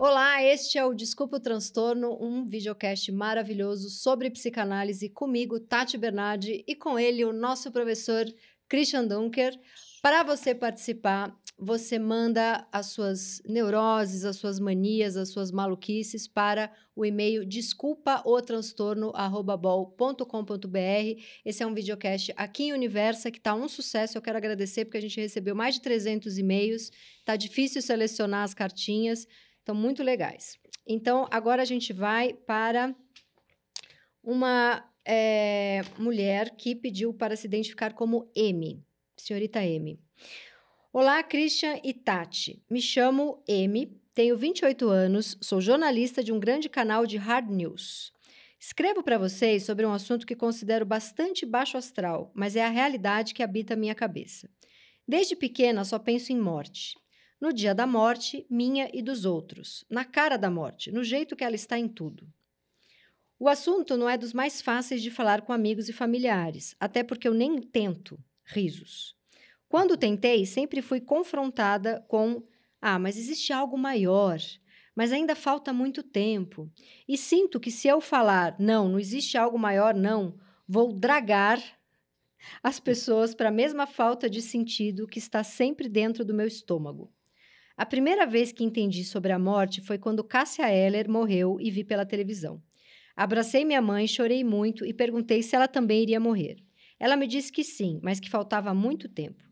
Olá, este é o Desculpa o Transtorno, um videocast maravilhoso sobre psicanálise comigo, Tati Bernardi, e com ele o nosso professor Christian Dunker. Para você participar, você manda as suas neuroses, as suas manias, as suas maluquices para o e-mail desculpaotranstorno@bol.com.br. Esse é um videocast aqui em Universa que está um sucesso. Eu quero agradecer porque a gente recebeu mais de 300 e-mails. Tá difícil selecionar as cartinhas. Estão muito legais. Então, agora a gente vai para uma é, mulher que pediu para se identificar como M, senhorita M. Olá, Christian e Tati. Me chamo M, tenho 28 anos, sou jornalista de um grande canal de hard news. Escrevo para vocês sobre um assunto que considero bastante baixo astral, mas é a realidade que habita minha cabeça. Desde pequena só penso em morte no dia da morte, minha e dos outros, na cara da morte, no jeito que ela está em tudo. O assunto não é dos mais fáceis de falar com amigos e familiares, até porque eu nem tento. Risos. Quando tentei, sempre fui confrontada com: ah, mas existe algo maior, mas ainda falta muito tempo. E sinto que se eu falar, não, não existe algo maior, não, vou dragar as pessoas para a mesma falta de sentido que está sempre dentro do meu estômago. A primeira vez que entendi sobre a morte foi quando Cássia Eller morreu e vi pela televisão. Abracei minha mãe, chorei muito e perguntei se ela também iria morrer. Ela me disse que sim, mas que faltava muito tempo.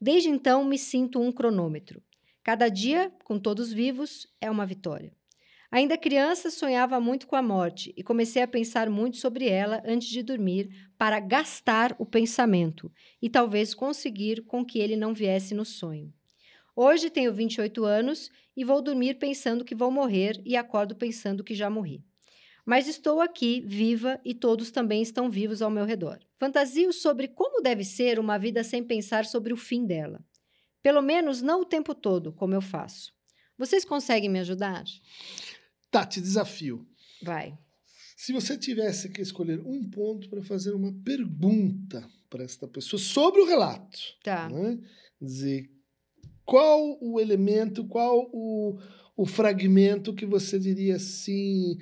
Desde então me sinto um cronômetro. Cada dia, com todos vivos, é uma vitória. Ainda criança, sonhava muito com a morte e comecei a pensar muito sobre ela antes de dormir para gastar o pensamento e talvez conseguir com que ele não viesse no sonho. Hoje tenho 28 anos e vou dormir pensando que vou morrer e acordo pensando que já morri. Mas estou aqui, viva, e todos também estão vivos ao meu redor. Fantasio sobre como deve ser uma vida sem pensar sobre o fim dela. Pelo menos não o tempo todo, como eu faço. Vocês conseguem me ajudar? Tá, te desafio. Vai. Se você tivesse que escolher um ponto para fazer uma pergunta para esta pessoa sobre o relato, tá. Né? dizer qual o elemento, qual o, o fragmento que você diria assim,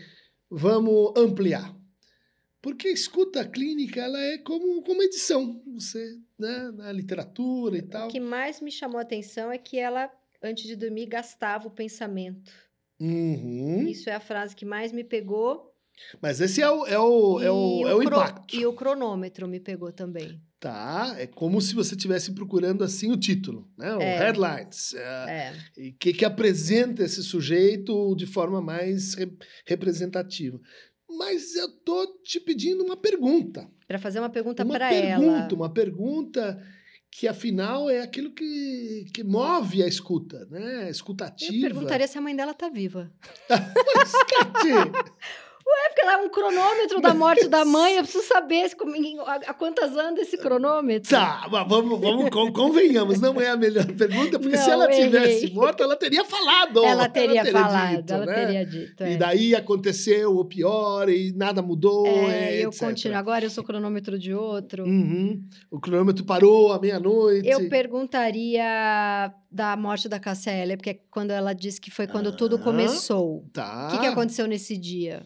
vamos ampliar? Porque a escuta clínica ela é como, como edição, você, né, na literatura e tal. O que mais me chamou a atenção é que ela, antes de dormir, gastava o pensamento. Uhum. Isso é a frase que mais me pegou. Mas esse é o, é o, é o, é o, o impacto. E o cronômetro me pegou também. Tá, é como se você estivesse procurando assim o título, né? O É. headlines. É. É, E o que, que apresenta esse sujeito de forma mais re- representativa. Mas eu tô te pedindo uma pergunta. Para fazer uma pergunta uma para pergunta, ela. uma pergunta que afinal é aquilo que, que move a escuta, né? A escutativa. Eu perguntaria se a mãe dela tá viva. Mas, Cati, É porque ela é um cronômetro da morte da mãe. Eu preciso saber se, a, a quantas anda esse cronômetro. Tá, mas vamos, vamos con- convenhamos, não é a melhor pergunta, porque se Não, ela tivesse morta, ela teria falado. Ela teria falado, dito, ela né? teria dito. E é. daí aconteceu o pior e nada mudou. É, e eu etc. continuo. Agora eu sou cronômetro de outro. Uhum. O cronômetro parou à meia-noite. Eu perguntaria da morte da Cassia Eller, porque é quando ela disse que foi quando tudo Ah. começou. Tá. O que, que aconteceu nesse dia?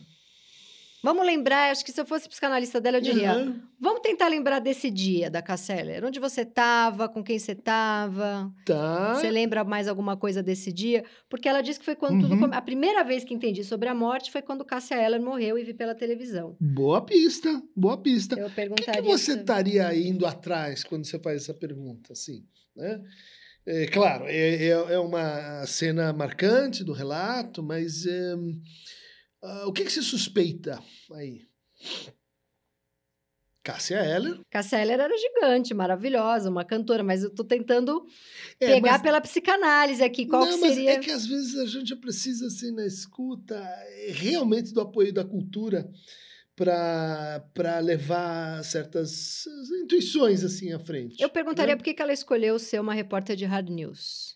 Vamos lembrar, acho que se eu fosse psicanalista dela, eu diria: Aham. vamos tentar lembrar desse dia da Cassia Eller. Onde você estava, com quem você estava? Tá. Você lembra mais alguma coisa desse dia? Porque ela disse que foi quando tudo Uhum. come... A primeira vez que entendi sobre a morte foi quando Cassia Eller morreu e vi pela televisão. Boa pista, boa pista. Eu O que, perguntaria. que você estaria indo atrás quando você faz essa pergunta, assim, né? É, claro, é, é, é uma cena marcante do relato, mas é, ah, o que, que se suspeita aí? Cássia Eller. Cassia Eller era gigante, maravilhosa, uma cantora, mas eu tô tentando É, pegar mas- pela psicanálise aqui. Qual não, que mas seria? é que às vezes a gente precisa, assim, na escuta, é, realmente do apoio da cultura para levar certas intuições assim à frente. Eu perguntaria né? por que ela escolheu ser uma repórter de hard news.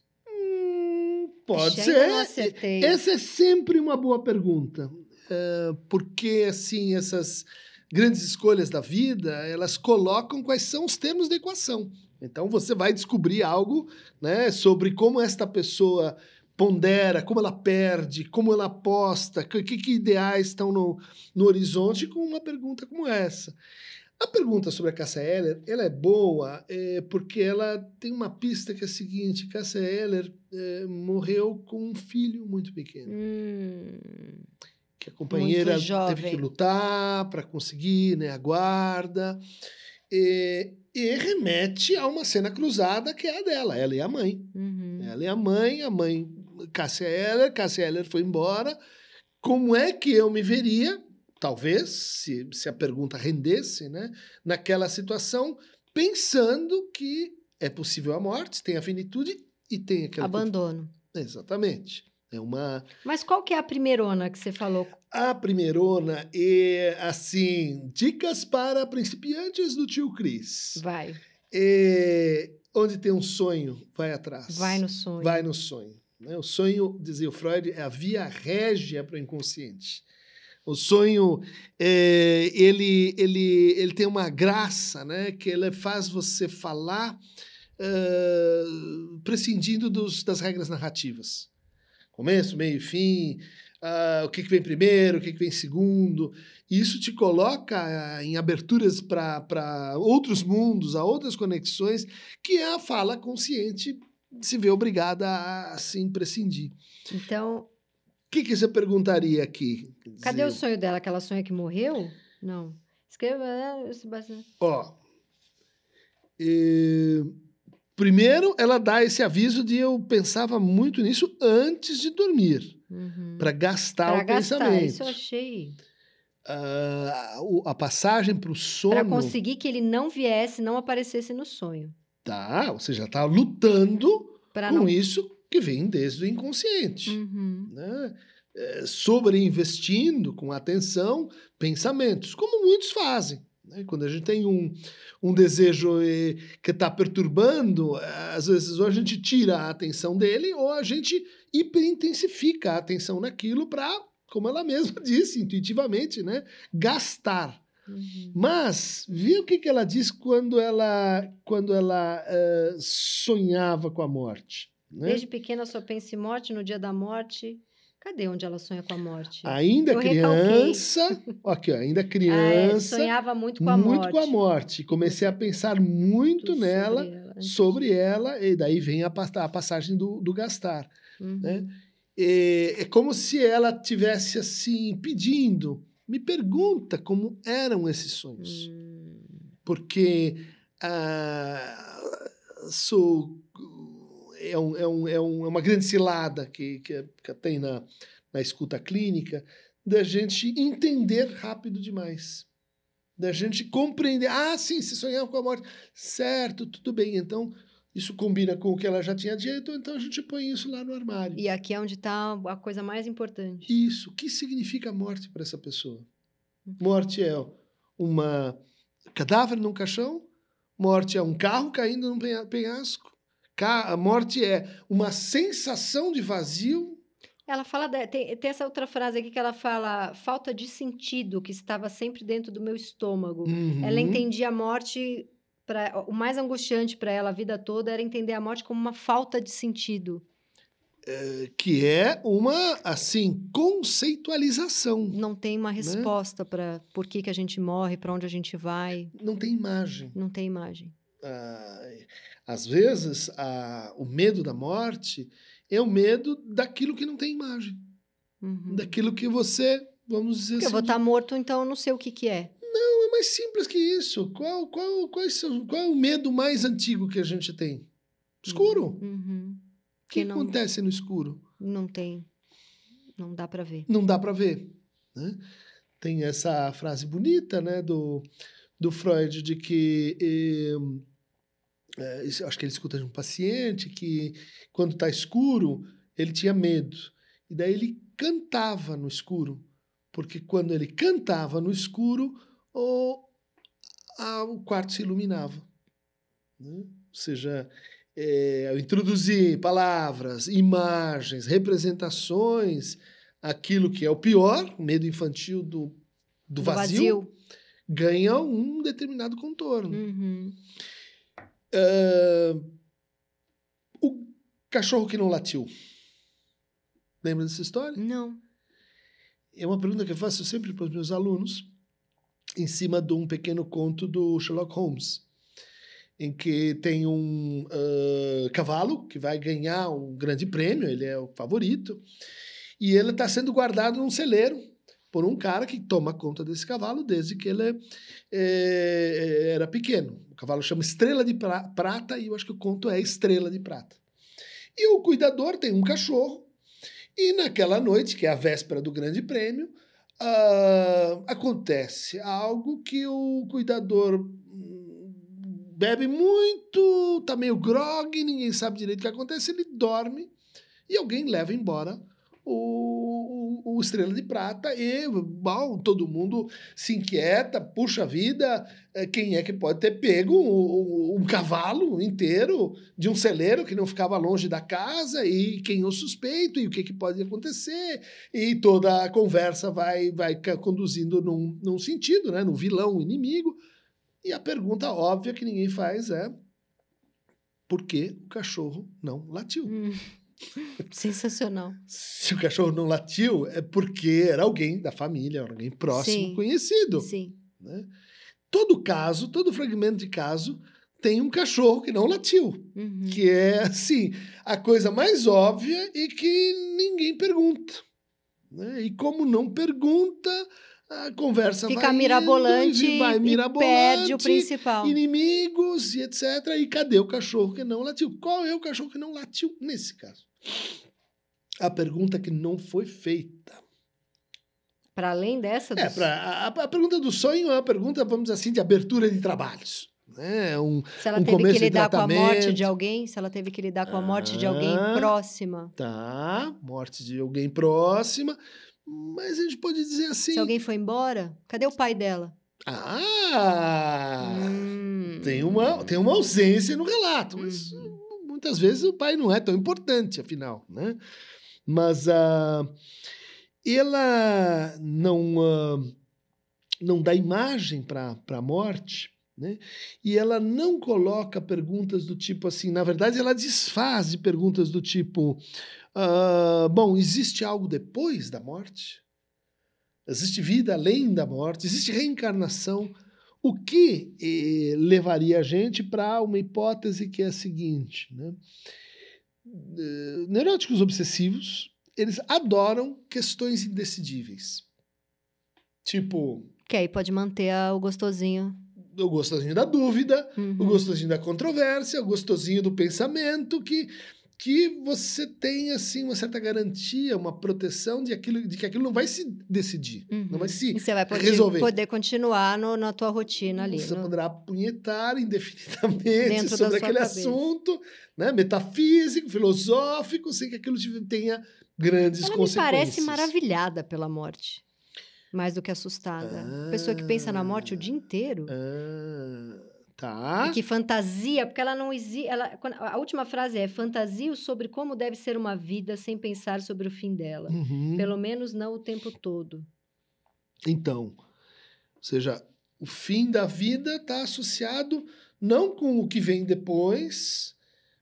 Pode ser. Acertei. Essa é sempre uma boa pergunta. Uh, porque, assim, essas grandes escolhas da vida, elas colocam quais são os termos da equação. Então, você vai descobrir algo né, sobre como esta pessoa pondera, como ela perde, como ela aposta, que, que ideais estão no, no horizonte com uma pergunta como essa. A pergunta sobre a Cássia Eller, ela é boa é, porque ela tem uma pista que é a seguinte, Cássia Eller é, morreu com um filho muito pequeno. Hum, que a companheira teve que lutar para conseguir né, a guarda. E, e, remete a uma cena cruzada que é a dela, ela e a mãe. Uhum. Ela e a mãe, a mãe Cássia Eller, Cássia Eller foi embora. Como é que eu me veria, talvez, se, se a pergunta rendesse, né, naquela situação, pensando que é possível a morte, tem a finitude e tem aquele... Abandono. Exatamente. É uma... Mas qual que é a primeirona que você falou? A primeirona é, assim, dicas para principiantes do tio Cris. Vai. É, onde tem um sonho, vai atrás. Vai no sonho. Vai no sonho. Né? O sonho, dizia o Freud, é a via régia para o inconsciente. O sonho, é, ele, ele, ele tem uma graça, né? Que ele faz você falar prescindindo dos, das regras narrativas. Começo, meio e fim, uh, o que, que, vem primeiro, o que, que vem segundo. Isso te coloca em aberturas para outros mundos, a outras conexões, que é a fala consciente se vê obrigada a assim prescindir. Então. O que, que você perguntaria aqui? Cadê o sonho dela? Que ela sonha que morreu? Não. Escreva. Né, Ó. E... Primeiro, ela dá esse aviso de eu pensava muito nisso antes de dormir, uhum. para gastar pra o gastar, pensamento. Isso eu achei. Uh, a passagem para o sono. Para conseguir que ele não viesse, não aparecesse no sonho. Tá, você já está lutando pra com não... isso que vem desde o inconsciente. Uhum. Né? É, sobreinvestindo com atenção pensamentos, como muitos fazem. Né? Quando a gente tem um, um desejo eh, que está perturbando, às vezes ou a gente tira a atenção dele ou a gente hiperintensifica a atenção naquilo para, como ela mesma disse intuitivamente, né? gastar. Uhum. Mas, viu o que, que ela diz quando ela, quando ela uh, sonhava com a morte? Né? Desde pequena só pensa em morte, no dia da morte. Cadê onde ela sonha com a morte? Ainda Eu criança, aqui, ó, ainda criança. Ah, é, sonhava muito com a muito morte. Muito com a morte. Comecei a pensar muito, nela, sobre ela, sobre ela, e daí vem a, a passagem do, do gastar. Uhum. Né? É, é como se ela tivesse assim pedindo me pergunta como eram esses sonhos. Hum. Porque uh, sou, é, um, é, um, é, um, é uma grande cilada que, que, que tem na, na escuta clínica da gente entender rápido demais. Da gente compreender. Ah, sim, se sonhar com a morte. Certo, tudo bem. Então, isso combina com o que ela já tinha dito, então a gente põe isso lá no armário. E aqui é onde está a coisa mais importante. Isso. O que significa morte para essa pessoa? Morte é uma cadáver num caixão, morte é um carro caindo num penhasco, a morte é uma sensação de vazio. Ela fala, de, tem, tem, essa outra frase aqui que ela fala, falta de sentido que estava sempre dentro do meu estômago. Uhum. Ela entendia a morte Pra, o mais angustiante para ela a vida toda era entender a morte como uma falta de sentido. É, que é uma, assim, conceitualização. Não tem uma né? resposta né? para por que, que a gente morre, para onde a gente vai. Não tem imagem. Não tem imagem. Ah, às vezes, a, o medo da morte é o medo daquilo que não tem imagem. Uhum. Daquilo que você, vamos dizer Porque assim... eu vou estar tá morto, então eu não sei o que, que é mais simples que isso. Qual, qual, qual, qual é o medo mais antigo que a gente tem? Escuro. Uhum. O que, que não, acontece no escuro? Não tem. Não dá para ver. Não dá para ver. Né? Tem essa frase bonita né, do, do Freud de que. Eh, acho que ele escuta de um paciente que, quando está escuro, ele tinha medo. E daí ele cantava no escuro porque quando ele cantava no escuro, o, a, o quarto se iluminava. Né? Ou seja, é, ao introduzir palavras, imagens, representações, aquilo que é o pior, medo infantil do, do, do vazio, vazio, ganha um determinado contorno. Uhum. Uh, o cachorro que não latiu. Lembra dessa história? Não. É uma pergunta que eu faço sempre para os meus alunos, em cima de um pequeno conto do Sherlock Holmes, em que tem um uh, cavalo que vai ganhar um grande prêmio, ele é o favorito, e ele está sendo guardado num celeiro por um cara que toma conta desse cavalo desde que ele é, era pequeno. O cavalo chama Estrela de Prata e eu acho que o conto é Estrela de Prata. E o cuidador tem um cachorro e naquela noite, que é a véspera do grande prêmio, uh, acontece algo que o cuidador hum, bebe muito, tá meio grog, ninguém sabe direito o que acontece, ele dorme e alguém leva embora o, o, o, Estrela de Prata e bom, todo mundo se inquieta, puxa vida, eh, quem é que pode ter pego um, um, cavalo inteiro de um celeiro que não ficava longe da casa e quem é o suspeito e o que, que pode acontecer e toda a conversa vai, vai conduzindo num, num sentido, né, no vilão, inimigo e a pergunta óbvia que ninguém faz é por que o cachorro não latiu? Hum. Sensacional. Se o cachorro não latiu, é porque era alguém da família, alguém próximo, Sim. conhecido. Sim. Né? Todo caso, todo fragmento de caso tem um cachorro que não latiu. Uhum. Que é, assim, a coisa mais óbvia e que ninguém pergunta. Né? E como não pergunta, a conversa Fica vai mirabolante indo, vai mirabolante, perde o principal. Inimigos e etc. E cadê o cachorro que não latiu? Qual é o cachorro que não latiu nesse caso? A pergunta que não foi feita. Para além dessa? É, pra, a, a, pergunta do sonho é uma pergunta, vamos dizer assim, de abertura de trabalhos. Né? Um, se ela um teve que lidar com a morte de alguém, se ela teve que lidar com a morte ah, de alguém ah, próxima. Tá, morte de alguém próxima. Mas a gente pode dizer assim. Se alguém foi embora, cadê o pai dela? Ah! Hum. Tem, uma, tem uma ausência no relato, mas uhum. Muitas vezes o pai não é tão importante, afinal, né? Mas uh, ela não, uh, não dá imagem para a morte, né? E ela não coloca perguntas do tipo assim, na verdade, ela desfaz de perguntas do tipo: Uh, bom, existe algo depois da morte? Existe vida além da morte? Existe reencarnação? O que eh, levaria a gente para uma hipótese que é a seguinte: né? Uh, neuróticos obsessivos eles adoram questões indecidíveis. Tipo. Que aí pode manter o gostosinho. O gostosinho da dúvida, uhum. o gostosinho da controvérsia, o gostosinho do pensamento que que você tem assim uma certa garantia, uma proteção de, aquilo, de que aquilo não vai se decidir, uhum. não vai se e você vai poder, resolver. poder continuar no, na tua rotina ali. Você no... poderá apunhetar indefinidamente sobre aquele cabeça. assunto, né, metafísico, filosófico, sem que aquilo tenha grandes Ela consequências. me parece maravilhada pela morte. Mais do que assustada. Ah, Pessoa que pensa na morte o dia inteiro. Ah. Tá. E que fantasia, porque ela não existe. Ela, a última frase é: fantasio sobre como deve ser uma vida sem pensar sobre o fim dela. Uhum. Pelo menos não o tempo todo. Então, ou seja, o fim da vida está associado não com o que vem depois,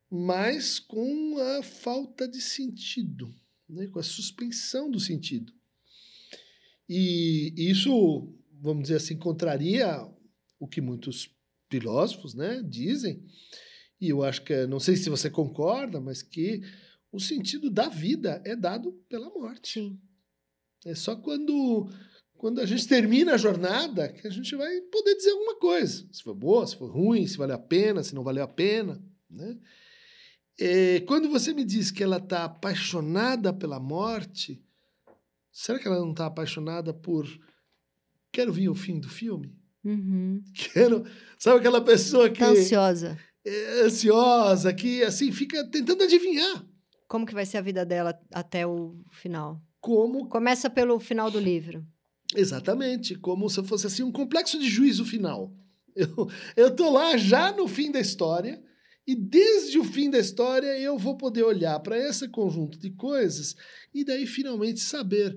mas com a falta de sentido, né? com a suspensão do sentido. E isso, vamos dizer assim, contraria o que muitos filósofos, né, dizem, e eu acho que, não sei se você concorda, mas que o sentido da vida é dado pela morte. Sim. É só quando, quando a gente termina a jornada que a gente vai poder dizer alguma coisa. Se foi boa, se foi ruim, se valeu a pena, se não valeu a pena. Né? É, quando você me diz que ela está apaixonada pela morte, será que ela não está apaixonada por. Quero ver o fim do filme? Uhum. Quero, sabe aquela pessoa que. Tá ansiosa. É ansiosa, que assim, fica tentando adivinhar. Como que vai ser a vida dela até o final? Como. Começa pelo final do livro. Exatamente, como se fosse assim um complexo de juízo final. Eu, eu tô lá já no fim da história, e desde o fim da história eu vou poder olhar para esse conjunto de coisas e daí finalmente saber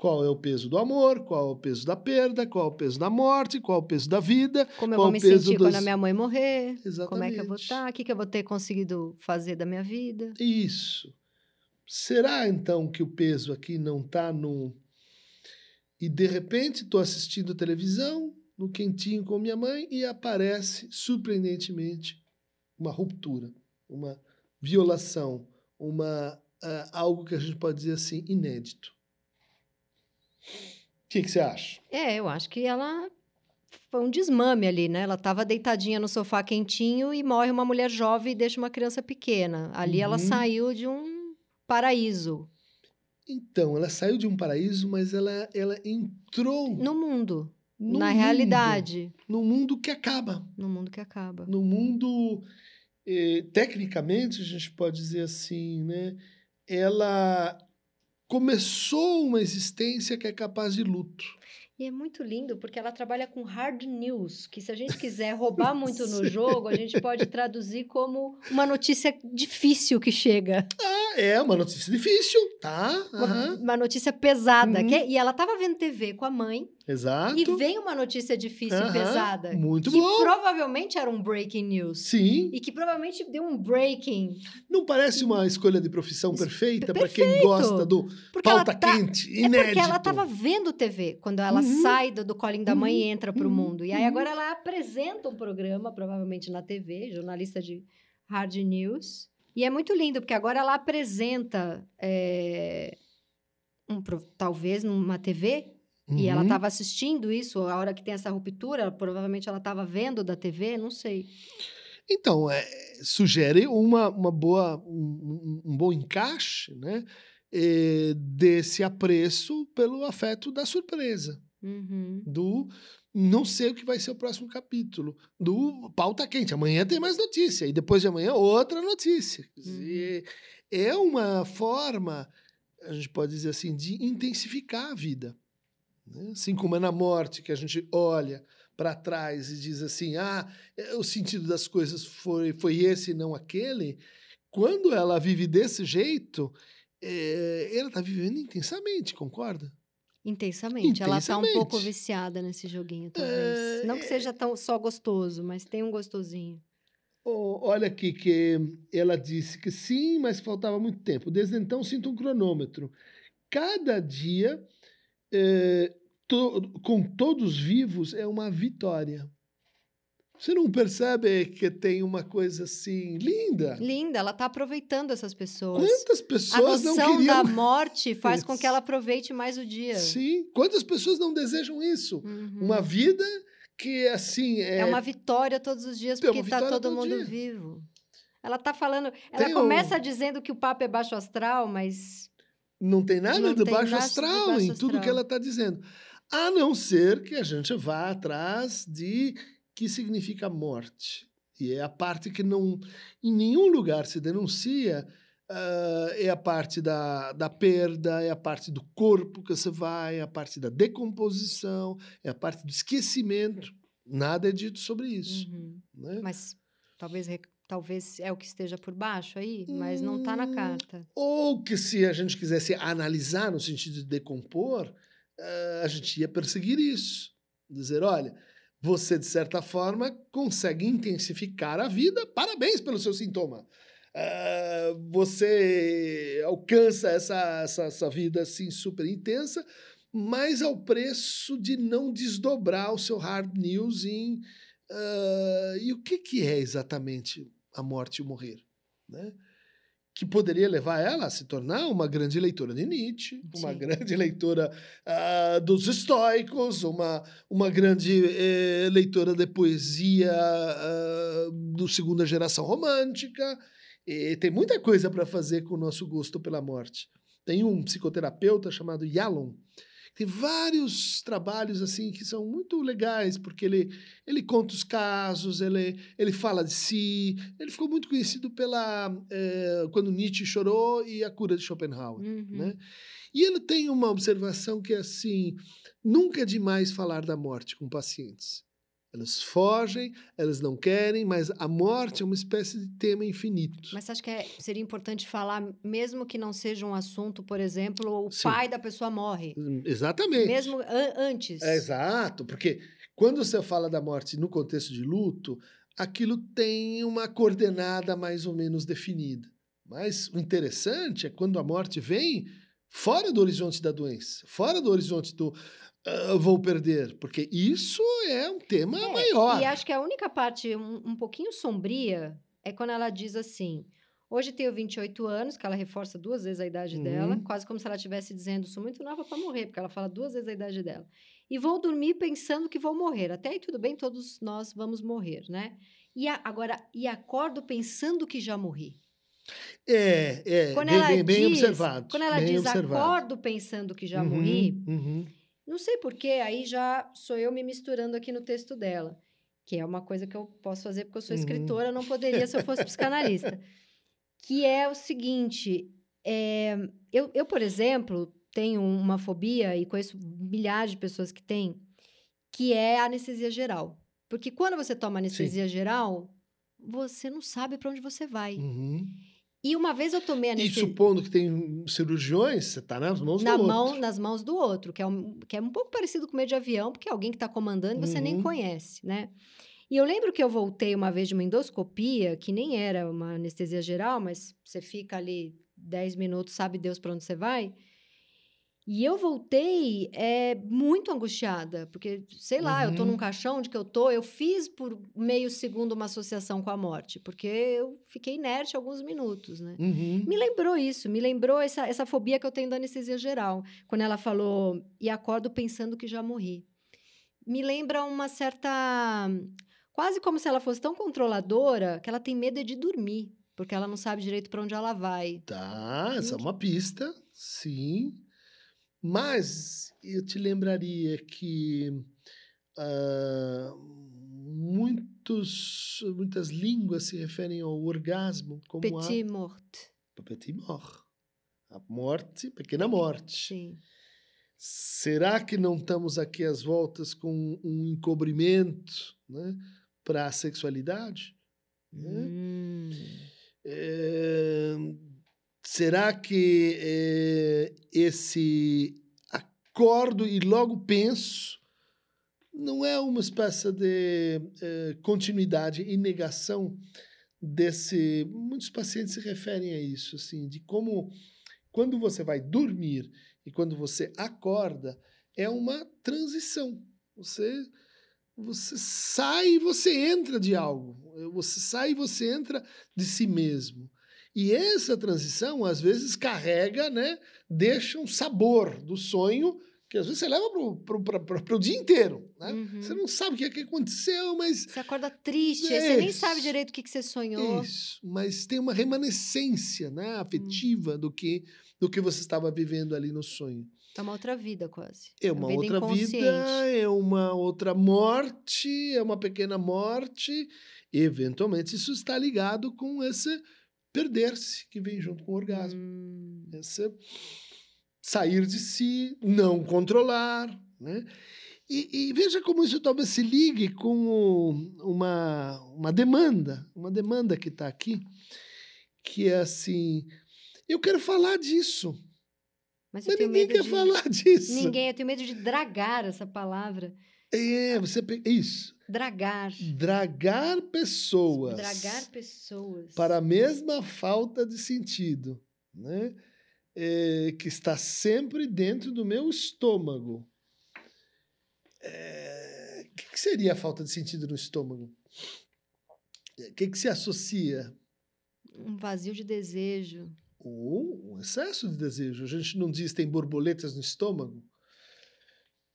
qual é o peso do amor, qual é o peso da perda, qual é o peso da morte, qual é o peso da vida. Como eu qual vou é me sentir dos... quando a minha mãe morrer? Exatamente. Como é que eu vou estar? O que, que eu vou ter conseguido fazer da minha vida? Isso. Será então que o peso aqui não está no. E de repente estou assistindo televisão, no quentinho com minha mãe, e aparece, surpreendentemente, uma ruptura, uma violação, uma, uh, algo que a gente pode dizer assim, inédito. O que, que você acha? É, eu acho que ela foi um desmame ali, né? Ela estava deitadinha no sofá quentinho e morre uma mulher jovem e deixa uma criança pequena. Ali uhum. ela saiu de um paraíso. Então, ela saiu de um paraíso, mas ela, ela entrou no mundo, no na mundo, realidade, no mundo que acaba, no mundo que acaba, no mundo eh, tecnicamente a gente pode dizer assim, né? Ela começou uma existência que é capaz de luto. E é muito lindo porque ela trabalha com hard news, que se a gente quiser roubar muito no jogo, a gente pode traduzir como uma notícia difícil que chega. Ah, é uma notícia difícil, tá? Uhum. Uma, notícia pesada. Uhum. Que, é, e ela estava vendo TV com a mãe. Exato. E vem uma notícia difícil uhum. e pesada. Muito que bom. Que provavelmente era um breaking news. Sim. E que provavelmente deu um breaking. Não parece uma escolha de profissão perfeita para quem gosta do porque pauta tá, quente, inédito? É porque ela estava vendo TV quando ela uhum. sai do, do colinho da mãe e uhum. entra para o uhum. mundo. E aí agora ela apresenta um programa, provavelmente na TV, jornalista de hard news. E é muito lindo, porque agora ela apresenta, é, um, talvez numa TV, uhum. e ela estava assistindo isso, a hora que tem essa ruptura, provavelmente ela estava vendo da TV, não sei. Então, é, sugere uma, uma boa, um, um bom encaixe né, é, desse apreço pelo afeto da surpresa. Uhum. Do não sei o que vai ser o próximo capítulo. Do pauta quente. Amanhã tem mais notícia. E depois de amanhã, outra notícia. Uhum. É uma forma, a gente pode dizer assim, de intensificar a vida. Né? Assim como é na morte, que a gente olha para trás e diz assim: ah, é, o sentido das coisas foi, foi esse e não aquele. Quando ela vive desse jeito, é, ela está vivendo intensamente, concorda? Intensamente. Ela tá um pouco viciada nesse joguinho, talvez. É... Não que seja tão só gostoso, mas tem um gostosinho. Oh, olha aqui que ela disse que sim, mas faltava muito tempo. Desde então sinto um cronômetro. Cada dia é, to, com todos vivos é uma vitória. Você não percebe que tem uma coisa assim linda? Linda, ela está aproveitando essas pessoas. Quantas pessoas não queriam... A noção da morte faz isso. com que ela aproveite mais o dia. Sim, quantas pessoas não desejam isso? Uhum. Uma vida que assim é... É uma vitória todos os dias porque está todo mundo dia. vivo. Ela está falando, ela tem começa um... dizendo que o Papa é baixo astral, mas não tem nada não de tem baixo astral baixo em astral. tudo que ela está dizendo. A não ser que a gente vá atrás de que significa morte. E é a parte que não, em nenhum lugar se denuncia, uh, é a parte da, da perda, é a parte do corpo que você vai, é a parte da decomposição, é a parte do esquecimento. Nada é dito sobre isso. Uhum. Né? Mas talvez talvez é o que esteja por baixo aí, mas não está na hum, carta. Ou que se a gente quisesse analisar no sentido de decompor, uh, a gente ia perseguir isso. Dizer, olha, você, de certa forma, consegue intensificar a vida. Parabéns pelo seu sintoma. Uh, você alcança essa, essa, essa vida assim super intensa, mas ao preço de não desdobrar o seu hard news em. Uh, e o que, que é exatamente a morte e o morrer? Né? Que poderia levar ela a se tornar uma grande leitora de Nietzsche, Sim. uma grande leitora uh, dos estoicos, uma, uma grande eh, leitora de poesia uh, do segunda geração romântica. E tem muita coisa para fazer com o nosso gosto pela morte. Tem um psicoterapeuta chamado Yalom, tem vários trabalhos assim que são muito legais, porque ele, ele conta os casos, ele, ele fala de si. Ele ficou muito conhecido pela é, quando Nietzsche chorou e a cura de Schopenhauer. Uhum. Né? E ele tem uma observação que é assim: nunca é demais falar da morte com pacientes. Elas fogem, elas não querem, mas a morte é uma espécie de tema infinito. Mas você acha que é, seria importante falar, mesmo que não seja um assunto, por exemplo, o Sim. pai da pessoa morre? Exatamente. Mesmo an- antes. É, exato, porque quando você fala da morte no contexto de luto, aquilo tem uma coordenada mais ou menos definida. Mas o interessante é quando a morte vem fora do horizonte da doença, fora do horizonte do "Ah, vou perder, porque isso é um tema É, maior. E acho que a única parte um, um pouquinho sombria é quando ela diz assim: hoje tenho 28 anos, que ela reforça duas vezes a idade Uhum. dela, quase como se ela estivesse dizendo: sou muito nova para morrer, porque ela fala duas vezes a idade dela. E vou dormir pensando que vou morrer. Até aí tudo bem, todos nós vamos morrer, né? E a- agora, e acordo pensando que já morri. É, é, Quando bem, ela bem, bem diz, observado. quando ela bem diz observado. acordo pensando que já Uhum, morri, uhum. Não sei porquê, aí já sou eu me misturando aqui no texto dela, que é uma coisa que eu posso fazer porque eu sou Uhum. escritora, não poderia se eu fosse psicanalista. Que é o seguinte: é, eu, eu, por exemplo, tenho uma fobia e conheço milhares de pessoas que têm, que é a anestesia geral. Porque quando você toma anestesia geral, você não sabe para onde você vai. Uhum. E uma vez eu tomei E anestesia. supondo que tem cirurgiões, você está nas mãos na do mão, outro. nas mãos do outro, que é, um, que é um pouco parecido com medo de avião, porque é alguém que está comandando e você nem Uhum. conhece, né? E eu lembro que eu voltei uma vez de uma endoscopia, que nem era uma anestesia geral, mas você fica ali 10 minutos, sabe Deus para onde você vai. E eu voltei é, muito angustiada, porque, sei lá, eu tô Uhum. num caixão onde que eu tô, eu fiz por meio segundo uma associação com a morte, porque eu fiquei inerte alguns minutos, né? Uhum. Me lembrou isso, me lembrou essa, essa fobia que eu tenho da anestesia geral. Quando ela falou, e acordo pensando que já morri. Me lembra uma certa. Quase como se ela fosse tão controladora que ela tem medo é de dormir, porque ela não sabe direito para onde ela vai. Tá, essa é uma pista, sim. Mas eu te lembraria que ah, muitos, muitas línguas se referem ao orgasmo como Petit mort. a petit mort. A morte, pequena morte. Sim. Será que não estamos aqui às voltas com um encobrimento né, para a sexualidade? Né? Hum. É, será que é, esse acordo e logo penso não é uma espécie de é, continuidade e negação desse. Muitos pacientes se referem a isso, assim, de como quando você vai dormir e quando você acorda é uma transição. Você você sai e você entra de algo. Você sai e você entra de si mesmo. E essa transição, às vezes, carrega, né? Deixa um sabor do sonho que às vezes você leva para o dia inteiro. Né? Uhum. Você não sabe o que, é que aconteceu, mas. Você acorda triste, aí você nem sabe direito o que, que você sonhou. Isso, mas tem uma remanescência né, afetiva do, que, do que você estava vivendo ali no sonho. É uma outra vida, quase. É uma vida outra vida, é uma outra morte, é uma pequena morte. Eventualmente, isso está ligado com esse perder-se que vem junto com o orgasmo. Hum. Esse sair de si, não controlar. Né? E, e veja como isso talvez se ligue com uma, uma demanda, uma demanda que está aqui, que é assim: eu quero falar disso, Mas eu mas tenho ninguém medo quer de... falar disso. Ninguém, eu tenho medo de dragar essa palavra. É, você isso. Dragar. Dragar pessoas Dragar pessoas. para a mesma falta de sentido, né? É, que está sempre dentro do meu estômago. É, O que, que seria a falta de sentido no estômago? O que, que se associa? Um vazio de desejo. Ou um excesso de desejo. A gente não diz tem borboletas no estômago?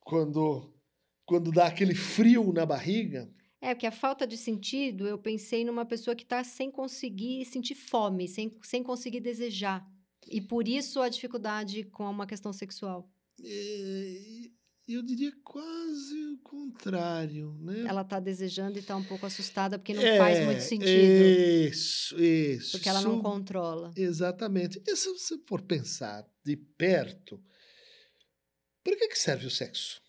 Quando, quando dá aquele frio na barriga, É, porque a falta de sentido, eu pensei numa pessoa que está sem conseguir sentir fome, sem, sem conseguir desejar. E por isso a dificuldade com uma questão sexual. É, eu diria quase o contrário, né? Ela está desejando e está um pouco assustada porque não É, faz muito sentido. Isso, isso. Porque ela não controla. Exatamente. E se você for pensar de perto, para que, que serve o sexo?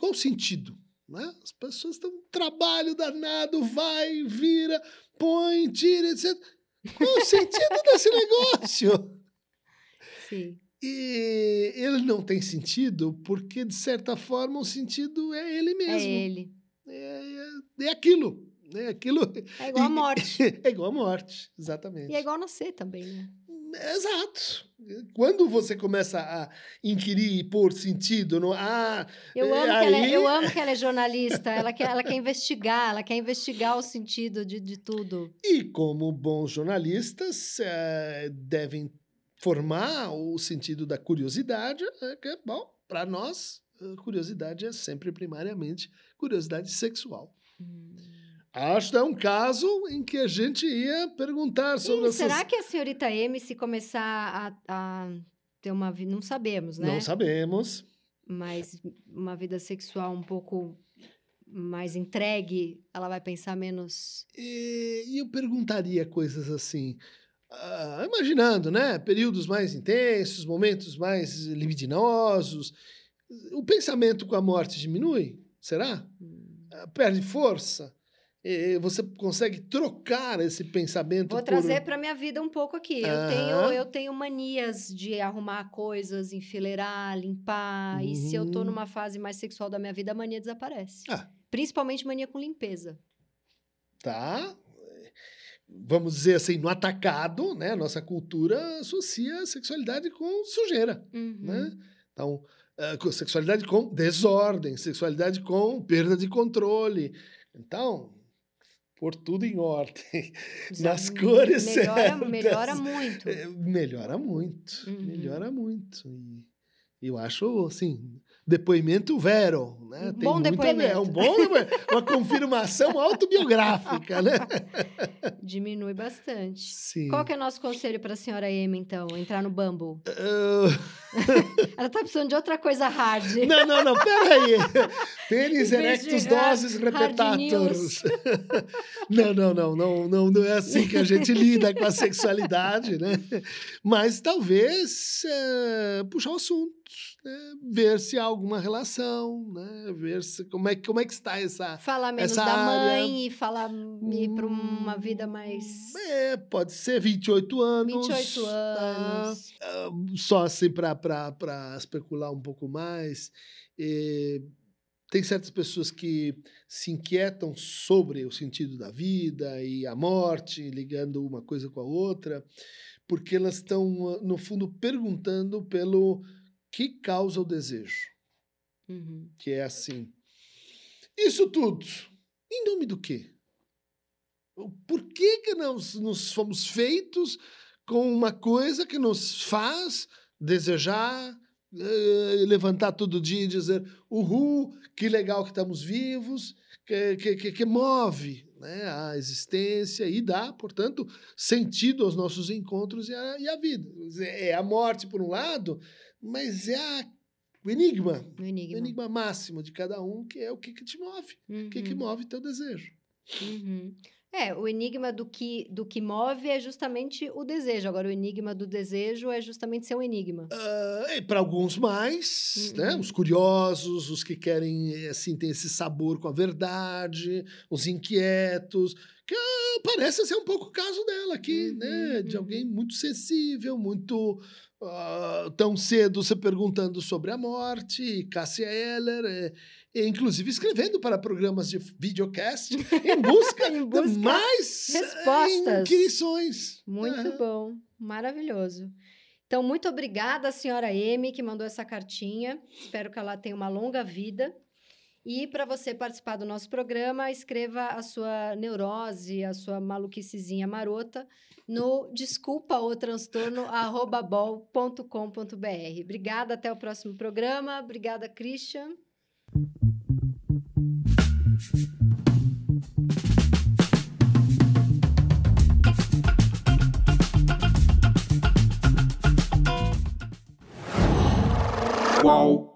Qual o sentido? Né? As pessoas um trabalho danado, vai, vira, põe, tira, etc. Qual o sentido desse negócio? Sim. E ele não tem sentido porque, de certa forma, o sentido é ele É mesmo. ele. É, é, é aquilo. É aquilo. É igual a E- morte. É igual a morte, exatamente. E é igual nascer também, né? Exato. Quando você começa a inquirir e pôr sentido no. Ah, Eu É, amo, que ela, é- aí- eu amo que ela é jornalista. Ela quer, ela quer investigar, ela quer investigar o sentido de, de tudo. e como bons jornalistas eh, devem formar o sentido da curiosidade, é que, bom, para nós, a curiosidade é sempre primariamente curiosidade sexual. Hum. Acho que é um caso em que a gente ia perguntar sobre essas... será que a senhorita M, se começar a, a ter uma vida. Não sabemos, né? Não sabemos. Mas uma vida sexual um pouco mais entregue, ela vai pensar menos. E, eu perguntaria coisas assim, ah, imaginando, né? Períodos mais intensos, momentos mais libidinosos. O pensamento com a morte diminui? Será? Hum. Ah, Perde força? E você consegue trocar esse pensamento Vou por... trazer para minha vida um pouco aqui. Eu, Aham. tenho, eu tenho manias de arrumar coisas, enfileirar, limpar. E se eu tô Uhum. numa fase mais sexual da minha vida, a mania desaparece. Ah. Principalmente mania com limpeza. Tá? Vamos dizer assim, no atacado, né? Nossa cultura associa a sexualidade com sujeira. Uhum. né? Então, eh, sexualidade com desordem, sexualidade com perda de controle. Então, pôr tudo em ordem. nas cores melhora, certas. melhora muito. Eh, melhora muito, Uhum. melhora muito. E eu acho, assim, depoimento vero, né? Um Tem bom depoimento. É um bom uma confirmação autobiográfica, né? Diminui bastante. Sim. Qual que é o nosso conselho para a senhora M, então? Entrar no Bumble? Ah, Ela tá precisando de outra coisa hard. Não, não, não, peraí. De erectus doses hard repetatus. Não, não, não, não, não, não é assim que a gente lida com a sexualidade, né? Mas talvez é, puxar o assunto, né? ver se há alguma relação, né? Ver se, como, é, como é que está essa... Falar menos Essa da área- mãe e falar ir para uma vida mais. É, pode ser 28 anos. 28 tá? anos. Ah, só assim para especular um pouco mais, eh, tem certas pessoas que se inquietam sobre o sentido da vida e a morte, ligando uma coisa com a outra, porque elas estão, ah, no fundo, perguntando pelo que causa o desejo, Uhum. que é assim. Isso tudo, em nome do quê? Por que, que nós, nós fomos feitos com uma coisa que nos faz desejar, eh, levantar todo dia e dizer uhul, que legal que estamos vivos, que, que, que, move né, a existência e dá, portanto, sentido aos nossos encontros e à, vida. É a morte, por um lado, mas é a, o enigma, O o enigma. enigma máximo de cada um, que é o que, que te move, o que, que Uhum. move teu desejo. Uhum. É, o enigma do que, do que move é justamente o desejo. Agora, o enigma do desejo é justamente ser um enigma. para alguns mais, né? Uhum. Os curiosos, os que querem assim ter esse sabor com a verdade, os inquietos, que ah, parece ser um pouco o caso dela aqui, Uhum, né? De uhum. alguém muito sensível, muito ah, tão cedo se perguntando sobre a morte, Cássia Eller, e inclusive escrevendo para programas de videocast em busca, Em busca de mais eh, respostas. inquirições. Muito Aham. bom, maravilhoso. Então, muito obrigada à senhora M, que mandou essa cartinha. Espero que ela tenha uma longa vida. E para você participar do nosso programa, escreva a sua neurose, a sua maluquicizinha marota no desculpa ou transtorno bol.com.br. Obrigada, até o próximo programa. Obrigada, Christian. Qual